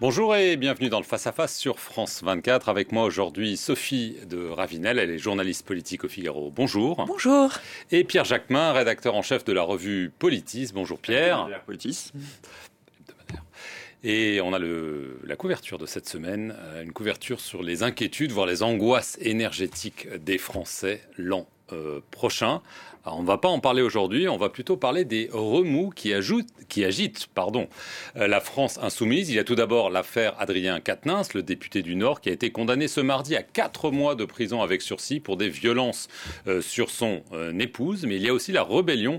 Bonjour et bienvenue dans le Face à Face sur France 24. Avec moi aujourd'hui Sophie de Ravinel, elle est journaliste politique au Figaro. Bonjour. Bonjour. Et Pierre Jacquemin, rédacteur en chef de la revue Politis. Bonjour Pierre. Politis. Et on a le, la couverture de cette semaine, euh, une couverture sur les inquiétudes, voire les angoisses énergétiques des Français l'an euh, prochain. Alors, on ne va pas en parler aujourd'hui, on va plutôt parler des remous qui, ajoutent, qui agitent pardon, euh, la France insoumise. Il y a tout d'abord l'affaire Adrien Quatennens, le député du Nord, qui a été condamné ce mardi à quatre mois de prison avec sursis pour des violences sur son épouse. Mais il y a aussi la rébellion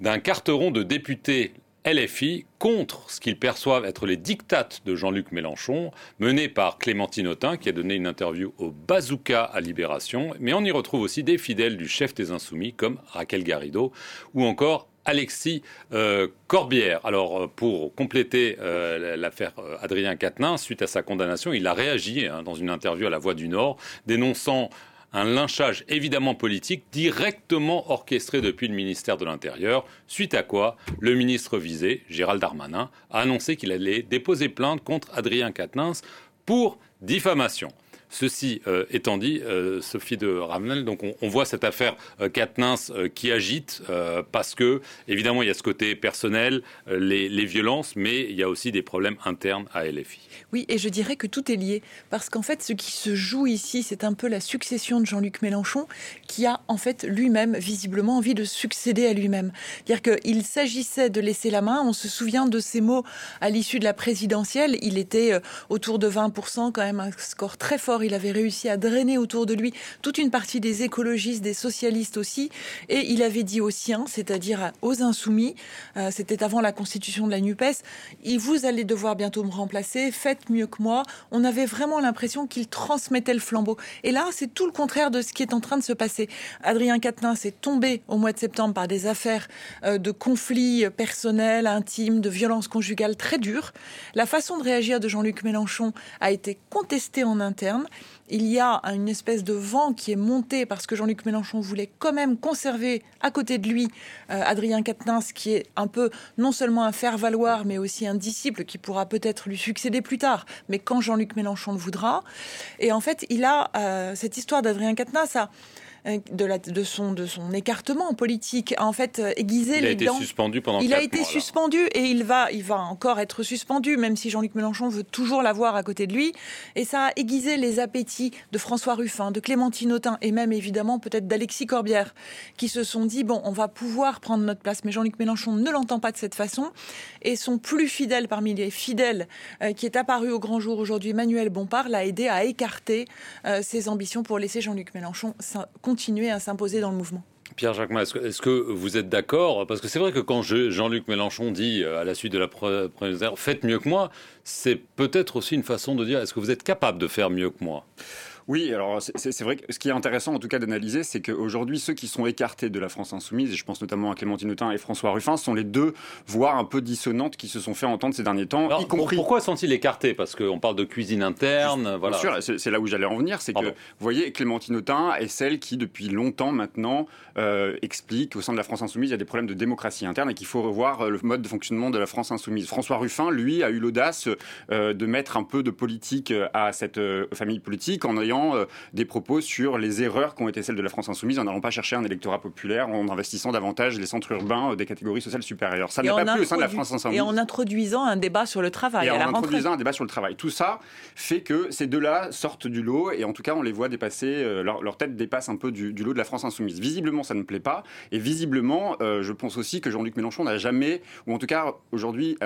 d'un carteron de députés LFI contre ce qu'ils perçoivent être les dictates de Jean-Luc Mélenchon, menés par Clémentine Autain, qui a donné une interview au Bazooka à Libération. Mais on y retrouve aussi des fidèles du chef des Insoumis, comme Raquel Garrido, ou encore Alexis euh, Corbière. Alors, euh, pour compléter euh, l'affaire Adrien Quatennens, suite à sa condamnation, il a réagi hein, dans une interview à La Voix du Nord, dénonçant un lynchage évidemment politique directement orchestré depuis le ministère de l'Intérieur, suite à quoi le ministre visé, Gérald Darmanin, a annoncé qu'il allait déposer plainte contre Adrien Quatennens pour diffamation. Ceci euh, étant dit, euh, Sophie de Ravenel, donc on, voit cette affaire euh, qui agite parce que évidemment il y a ce côté personnel, les, les, violences, mais il y a aussi des problèmes internes à LFI. Oui, et je dirais que tout est lié parce qu'en fait ce qui se joue ici, c'est un peu la succession de Jean-Luc Mélenchon qui a en fait lui-même visiblement envie de succéder à lui-même. C'est-à-dire qu'il s'agissait de laisser la main. On se souvient de ces mots à l'issue de la présidentielle. Il était autour de 20%, quand même un score très fort il avait réussi à drainer autour de lui toute une partie des écologistes, des socialistes aussi. Et il avait dit aux siens, c'est-à-dire aux insoumis, euh, c'était avant la constitution de la NUPES, vous allez devoir bientôt me remplacer, faites mieux que moi. On avait vraiment l'impression qu'il transmettait le flambeau. Et là, c'est tout le contraire de ce qui est en train de se passer. Adrien Quatennens est tombé au mois de septembre par des affaires euh, de conflits personnels, intimes, de violences conjugales très dures. La façon de réagir de Jean-Luc Mélenchon a été contestée en interne il y a une espèce de vent qui est monté parce que Jean-Luc Mélenchon voulait quand même conserver à côté de lui euh, Adrien Quatennens, qui est un peu non seulement un faire-valoir, mais aussi un disciple qui pourra peut-être lui succéder plus tard, mais quand Jean-Luc Mélenchon le voudra. Et en fait, il a euh, cette histoire d'Adrien Quatennens de, la, de, son, de son écartement politique a en fait euh, aiguisé il les dents. Il a été suspendu pendant Il a été suspendu et il va, il va encore être suspendu, même si Jean-Luc Mélenchon veut toujours l'avoir à côté de lui. Et ça a aiguisé les appétits de François Ruffin, de Clémentine Autain et même évidemment peut-être d'Alexis Corbière, qui se sont dit bon, on va pouvoir prendre notre place. Mais Jean-Luc Mélenchon ne l'entend pas de cette façon. Et son plus fidèle parmi les fidèles, euh, qui est apparu au grand jour aujourd'hui, Manuel Bompard, l'a aidé à écarter ses ambitions pour laisser Jean-Luc Mélenchon continuer à s'imposer dans le mouvement. Pierre Jacquemin, est-ce que, vous êtes d'accord? Parce que c'est vrai que quand Jean-Luc Mélenchon dit euh, à la suite de la première faites mieux que moi, c'est peut-être aussi une façon de dire est-ce que vous êtes capable de faire mieux que moi? Oui, alors c'est vrai que ce qui est intéressant en tout cas d'analyser, c'est qu'aujourd'hui ceux qui sont écartés de la France insoumise, et je pense notamment à Clémentine Autain et François Ruffin, sont les deux voix un peu dissonantes qui se sont fait entendre ces derniers temps, y compris. Pourquoi sont-ils écartés? Parce qu'on parle de cuisine interne, voilà. Bien sûr, c'est là où j'allais en venir, c'est que vous voyez Clémentine Autain est celle qui depuis longtemps maintenant euh, explique qu'au sein de la France insoumise il y a des problèmes de démocratie interne et qu'il faut revoir euh, le mode de fonctionnement de la France insoumise. François Ruffin, lui, a eu l'audace euh, de mettre un peu de politique à cette famille politique en ayant euh, des propos sur les erreurs qui ont été celles de la France insoumise en n'allant pas chercher un électorat populaire, en investissant davantage les centres urbains euh, des catégories sociales supérieures. Ça n'est pas plus au sein de la France insoumise. Et en introduisant un débat sur le travail. Et en introduisant un débat sur le travail. Tout ça fait que ces deux-là sortent du lot et en tout cas on les voit dépasser, euh, leur, tête dépasse un peu du, lot de la France insoumise. Visiblement ça ne plaît pas et visiblement je pense aussi que Jean-Luc Mélenchon n'a jamais, ou en tout cas aujourd'hui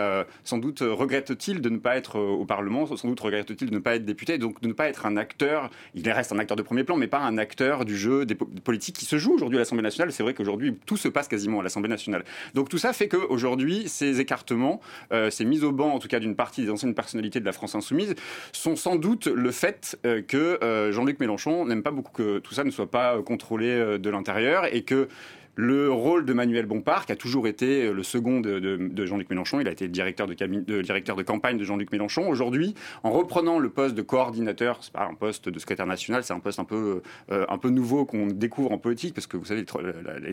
sans doute regrette-t-il de ne pas être au Parlement, sans doute regrette-t-il de ne pas être député, donc de ne pas être un acteur. Il est reste un acteur de premier plan, mais pas un acteur du jeu des politiques qui se joue aujourd'hui à l'Assemblée nationale. C'est vrai qu'aujourd'hui, tout se passe quasiment à l'Assemblée nationale. Donc tout ça fait qu'aujourd'hui, ces écartements, euh, ces mises au banc, en tout cas d'une partie des anciennes personnalités de la France insoumise, sont sans doute le fait euh, que euh, Jean-Luc Mélenchon n'aime pas beaucoup que tout ça ne soit pas contrôlé de l'intérieur et que Le rôle de Manuel Bompard, qui a toujours été le second de, Jean-Luc Mélenchon, il a été le directeur de, directeur de campagne de Jean-Luc Mélenchon. Aujourd'hui, en reprenant le poste de coordinateur, c'est pas un poste de secrétaire national, c'est un poste un peu, euh, un peu nouveau qu'on découvre en politique, parce que vous savez,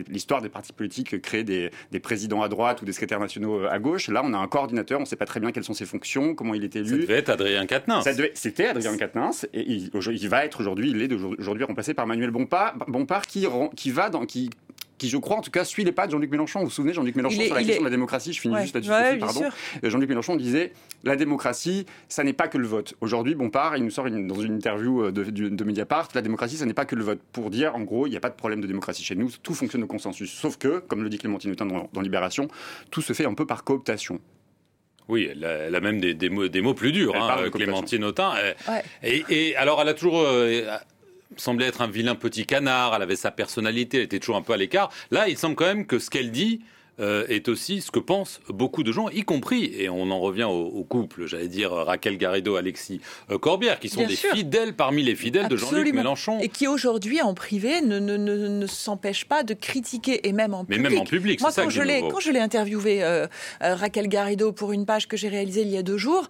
l'histoire des partis politiques crée des, présidents à droite ou des secrétaires nationaux euh, à gauche. Là, on a un coordinateur, on ne sait pas très bien quelles sont ses fonctions, comment il est élu. Ça devait être Adrien Quatennens. C'était Adrien Quatennens, et il, il, va être aujourd'hui, il est aujourd'hui remplacé par Manuel Bompard, Bompard qui, qui va dans, qui qui, je crois, en tout cas, suit les pas de Jean-Luc Mélenchon. Vous vous souvenez, Jean-Luc Mélenchon, sur la question de la démocratie, je finis juste là-dessus, pardon. Euh, Jean-Luc Mélenchon disait la démocratie, ça n'est pas que le vote. Aujourd'hui, Bompard, il nous sort dans une interview euh, de, de, Mediapart la démocratie, ça n'est pas que le vote. Pour dire, en gros, il n'y a pas de problème de démocratie chez nous, tout fonctionne au consensus. Sauf que, comme le dit Clémentine Autain dans, Libération, tout se fait un peu par cooptation. Oui, elle a, même des, des, mots, des, mots, plus durs, hein, Clémentine Autain. Et, et, alors, elle a toujours euh, semblait être un vilain petit canard, elle avait sa personnalité, elle était toujours un peu à l'écart. Là, il semble quand même que ce qu'elle dit, euh, est aussi ce que pensent beaucoup de gens, y compris, et on en revient au, couple, j'allais dire Raquel Garrido, Alexis euh, Corbière, qui sont des fidèles parmi les fidèles de Jean-Luc Mélenchon. Et qui aujourd'hui, en privé, ne, ne, ne, s'empêchent pas de critiquer, et même en public. Mais même en public, Moi, quand, je l'ai, quand je l'ai interviewé, euh, Raquel Garrido, pour une page que j'ai réalisée il y a deux jours,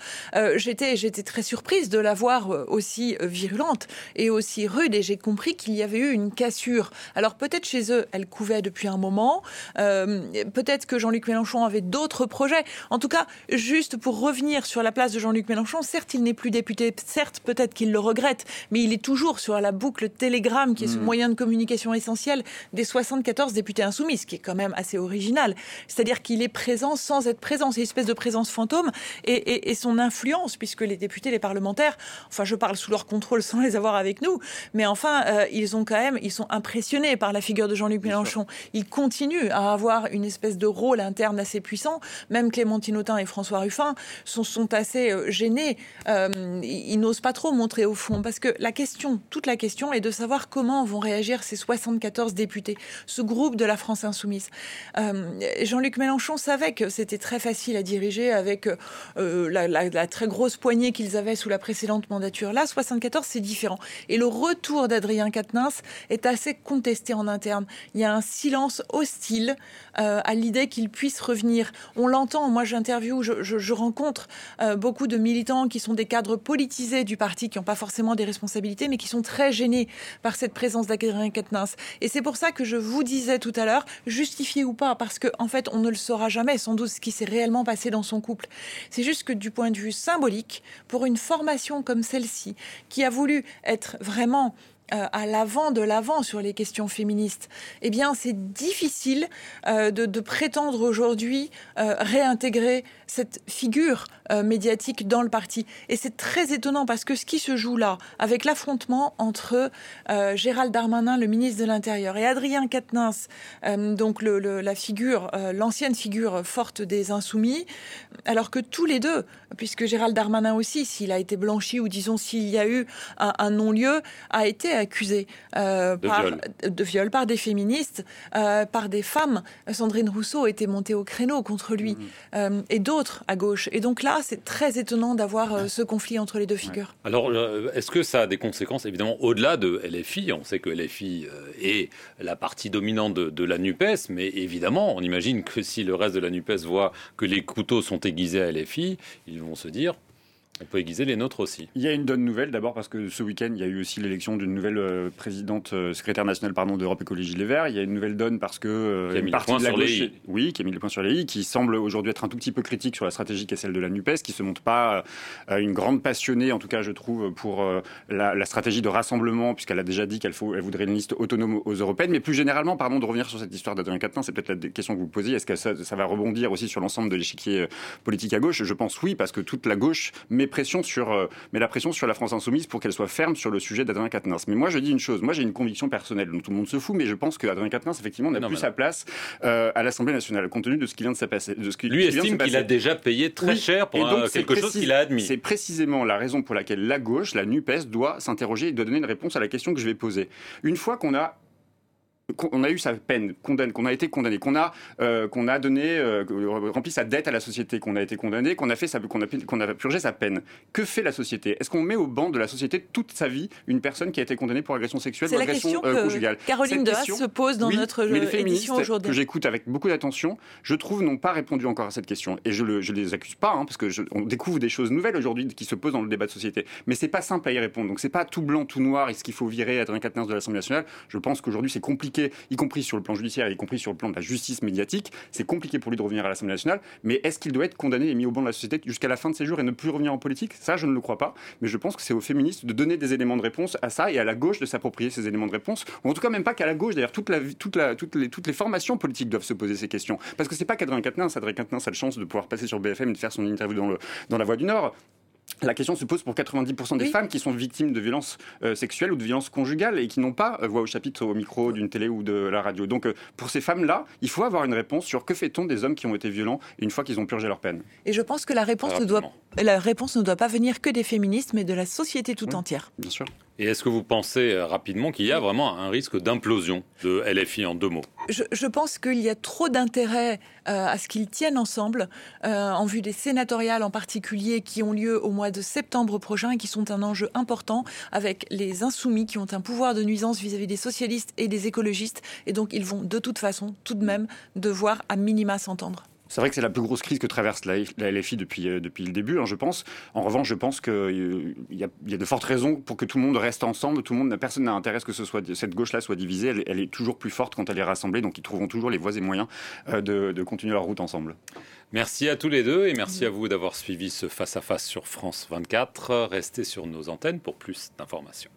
j'étais, j'étais très surprise de la voir aussi virulente et aussi rude, et j'ai compris qu'il y avait eu une cassure. Alors peut-être chez eux, elle couvait depuis un moment peut-être que Jean-Luc Mélenchon avait d'autres projets. En tout cas, juste pour revenir sur la place de Jean-Luc Mélenchon, certes, il n'est plus député, certes, peut-être qu'il le regrette, mais il est toujours sur la boucle Telegram, qui est ce hmm. moyen de communication essentiel des 74 députés insoumis, ce qui est quand même assez original. C'est-à-dire qu'il est présent sans être présent. C'est une espèce de présence fantôme et, son influence, puisque les députés, les parlementaires, enfin, je parle sous leur contrôle sans les avoir avec nous, mais enfin, euh, ils ont quand même, ils sont impressionnés par la figure de Jean-Luc Mélenchon. Ils continuent à avoir une espèce de rôle interne assez puissant. Même Clémentine Autain et François Ruffin sont, assez euh, gênés. Euh, ils n'osent pas trop montrer au fond parce que la question, toute la question est de savoir comment vont réagir ces 74 députés, ce groupe de la France insoumise. Euh, Jean-Luc Mélenchon savait que c'était très facile à diriger avec la, très grosse poignée qu'ils avaient sous la précédente mandature. Là, 74, c'est différent. Et le retour d'Adrien Quatennens est assez contesté en interne. Il y a un silence hostile à l'idée qu'il puisse revenir. On l'entend, moi j'interview, je, rencontre euh, beaucoup de militants qui sont des cadres politisés du parti, qui n'ont pas forcément des responsabilités, mais qui sont très gênés par cette présence d'Adrien Quatennens. Et c'est pour ça que je vous disais tout à l'heure, justifié ou pas, parce qu'en en fait on ne le saura jamais sans doute ce qui s'est réellement passé dans son couple. C'est juste que du point de vue symbolique, pour une formation comme celle-ci, qui a voulu être vraiment euh, à l'avant de l'avant sur les questions féministes, eh bien, c'est difficile euh, de, prétendre aujourd'hui euh, réintégrer cette figure médiatique dans le parti. Et c'est très étonnant parce que ce qui se joue là, avec l'affrontement entre Gérald Darmanin, le ministre de l'Intérieur, et Adrien Quatennens, donc la figure, l'ancienne figure forte des Insoumis, alors que tous les deux, puisque Gérald Darmanin aussi, s'il a été blanchi ou disons s'il y a eu un non-lieu, a été accusé euh, de, par, viol. de, viol. par des féministes, euh, par des femmes. Sandrine Rousseau était montée au créneau contre lui, mm. euh, et d'autres à gauche. Et donc là, c'est très étonnant d'avoir ce conflit entre les deux figures. Alors, est-ce que ça a des conséquences, évidemment, au-delà de LFI On sait que LFI est la partie dominante de, de la NUPES, mais évidemment, on imagine que si le reste de la NUPES voit que les couteaux sont aiguisés à LFI, ils vont se dire on peut aiguiser les nôtres aussi. Il y a une bonne nouvelle d'abord parce que ce week-end, il y a eu aussi l'élection d'une nouvelle euh, présidente, euh, secrétaire nationale pardon, d'Europe Écologie Les Verts. Il y a une nouvelle donne parce que euh, une partie de la gauche, oui, qui a mis le point sur les i, qui semble aujourd'hui être un tout petit peu critique sur la stratégie qui est celle de la Nupes, qui se montre pas une grande passionnée, en tout cas je trouve, pour la, stratégie de rassemblement, puisqu'elle a déjà dit qu'elle elle voudrait une liste autonome aux européennes. Mais plus généralement, pardon de revenir sur cette histoire d'Adrien Quatennens, c'est peut-être la question que vous posiez. Est-ce que ça, ça, va rebondir aussi sur l'ensemble de l'échiquier politique à gauche? Je pense oui, parce que toute la gauche met pression sur euh, met la pression sur la France insoumise pour qu'elle soit ferme sur le sujet d'Adrien Quatennens. Mais moi, je dis une chose. Moi, j'ai une conviction personnelle dont tout le monde se fout, mais je pense qu'Adrien Quatennens, effectivement, n'a plus sa place euh, à l'Assemblée nationale, compte tenu de ce qui vient de se passer. De ce qui, Lui estime qu'il a déjà payé très cher pour quelque chose qu'il a admis. C'est précisément la raison pour laquelle la gauche, la NUPES, doit s'interroger et doit donner une réponse à la question que je vais poser. Une fois qu'on a qu'on a eu sa peine, qu'on a été condamné, qu'on a, euh, qu'on a donné, euh, rempli sa dette à la société, qu'on a été condamné, qu'on a fait qu'on a, qu'on a purgé sa peine. Que fait la société? Est-ce qu'on met au banc de la société toute sa vie une personne qui a été condamnée pour agression sexuelle ou agression euh, conjugale? Caroline Dehaas se pose dans notre mais les édition aujourd'hui. Que j'écoute avec beaucoup d'attention, je trouve n'ont pas répondu encore à cette question. Et je ne les accuse pas, hein, parce que on découvre des choses nouvelles aujourd'hui qui se posent dans le débat de société. Mais c'est pas simple à y répondre. Donc c'est pas tout blanc, tout noir. Est-ce qu'il faut virer Adrien Quatennens de l'Assemblée nationale Je pense qu'aujourd'hui c'est compliqué, y compris sur le plan judiciaire, y compris sur le plan de la justice médiatique. C'est compliqué pour lui de revenir à l'Assemblée nationale, mais est-ce qu'il doit être condamné et mis au banc de la société jusqu'à la fin de ses jours et ne plus revenir en politique? Ça, je ne le crois pas. Mais je pense que c'est aux féministes de donner des éléments de réponse à ça et à la gauche de s'approprier ces éléments de réponse. Ou en tout cas, même pas qu'à la gauche. D'ailleurs, toutes, les, formations politiques doivent se poser ces questions. Parce que c'est pas qu'Adrien Quatennens. Adrien Quatennens a la chance de pouvoir passer sur BFM et de faire son interview dans, dans la Voix du Nord la question se pose pour 90% des femmes qui sont victimes de violences euh, sexuelles ou de violences conjugales et qui n'ont pas euh, voix au chapitre au micro d'une télé ou de la radio. Donc euh, pour ces femmes-là, il faut avoir une réponse sur que fait-on des hommes qui ont été violents une fois qu'ils ont purgé leur peine. Et je pense que la réponse, ne doit, la réponse ne doit pas venir que des féministes, mais de la société tout entière. Bien sûr. Et est-ce que vous pensez euh, rapidement qu'il y a vraiment un risque d'implosion de LFI en deux mots? Je, pense qu'il y a trop d'intérêt euh, à ce qu'ils tiennent ensemble, euh, en vue des sénatoriales en particulier, qui ont lieu au mois de septembre prochain et qui sont un enjeu important, avec les insoumis qui ont un pouvoir de nuisance vis-à-vis des socialistes et des écologistes. Et donc ils vont de toute façon, tout de même, devoir à minima s'entendre. C'est vrai que c'est la plus grosse crise que traverse la, LFI depuis, euh, depuis le début, hein, je pense. En revanche, je pense qu'il euh, y, a, de fortes raisons pour que tout le monde reste ensemble. Tout le monde, personne n'a intérêt à ce que cette gauche-là soit divisée. Elle, est toujours plus forte quand elle est rassemblée, donc ils trouveront toujours les voies et moyens euh, de, de continuer leur route ensemble. Merci à tous les deux et merci à vous d'avoir suivi ce face-à-face -face sur France 24. Restez sur nos antennes pour plus d'informations.